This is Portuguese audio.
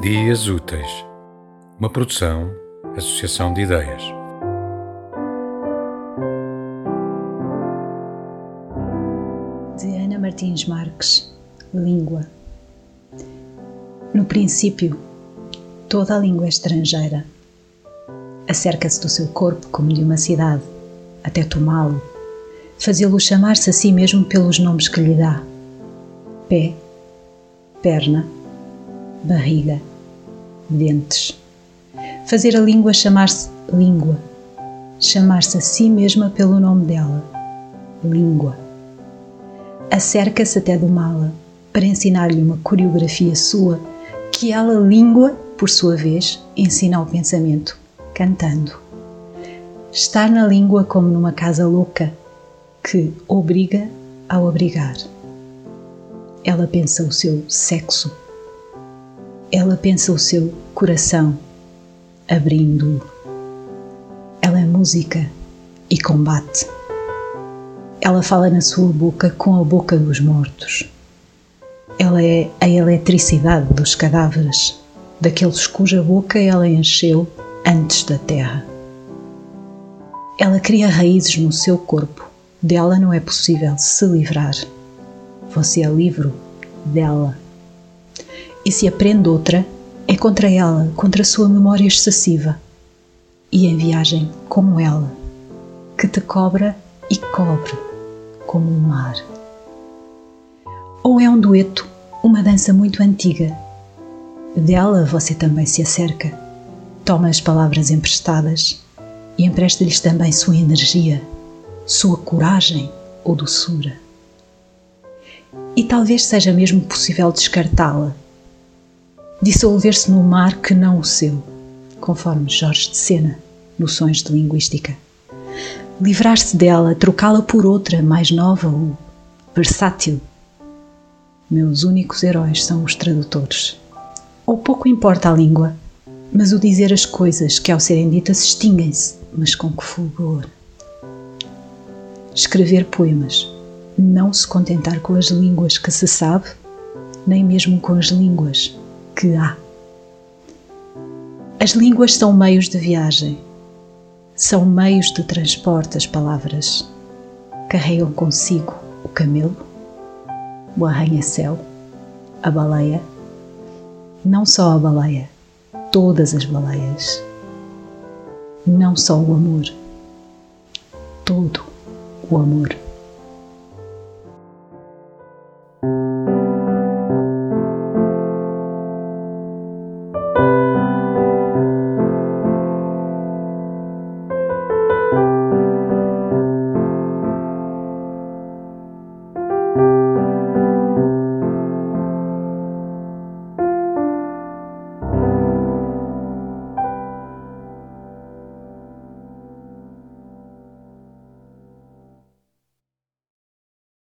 Dias Úteis, uma produção, associação de ideias. De Ana Martins Marques, Língua. No princípio, toda a língua é estrangeira. Acerca-se do seu corpo como de uma cidade, até tomá-lo, fazê-lo chamar-se a si mesmo pelos nomes que lhe dá: pé, perna, barriga dentes. Fazer a língua chamar-se língua. Chamar-se a si mesma pelo nome dela. Língua. Acerca-se até do mala para ensinar-lhe uma coreografia sua que ela, língua, por sua vez, ensina ao pensamento, cantando. Está na língua como numa casa louca que obriga ao obrigar. Ela pensa o seu sexo ela pensa o seu coração, abrindo-o. Ela é música e combate. Ela fala na sua boca com a boca dos mortos. Ela é a eletricidade dos cadáveres, daqueles cuja boca ela encheu antes da terra. Ela cria raízes no seu corpo, dela não é possível se livrar. Você é livre dela e se aprende outra, é contra ela, contra a sua memória excessiva. E em viagem como ela, que te cobra e cobre como o mar. Ou é um dueto, uma dança muito antiga. Dela você também se acerca, toma as palavras emprestadas e empresta-lhes também sua energia, sua coragem ou doçura. E talvez seja mesmo possível descartá-la dissolver-se no mar que não o seu, conforme Jorge de Sena, noções de linguística. Livrar-se dela, trocá-la por outra, mais nova ou versátil. Meus únicos heróis são os tradutores. Ou pouco importa a língua, mas o dizer as coisas que ao serem ditas extinguem-se, mas com que fulgor. Escrever poemas, não se contentar com as línguas que se sabe, nem mesmo com as línguas que há. As línguas são meios de viagem, são meios de transporte das palavras. Carregam consigo o camelo, o arranha-céu, a baleia. Não só a baleia, todas as baleias. Não só o amor, todo o amor.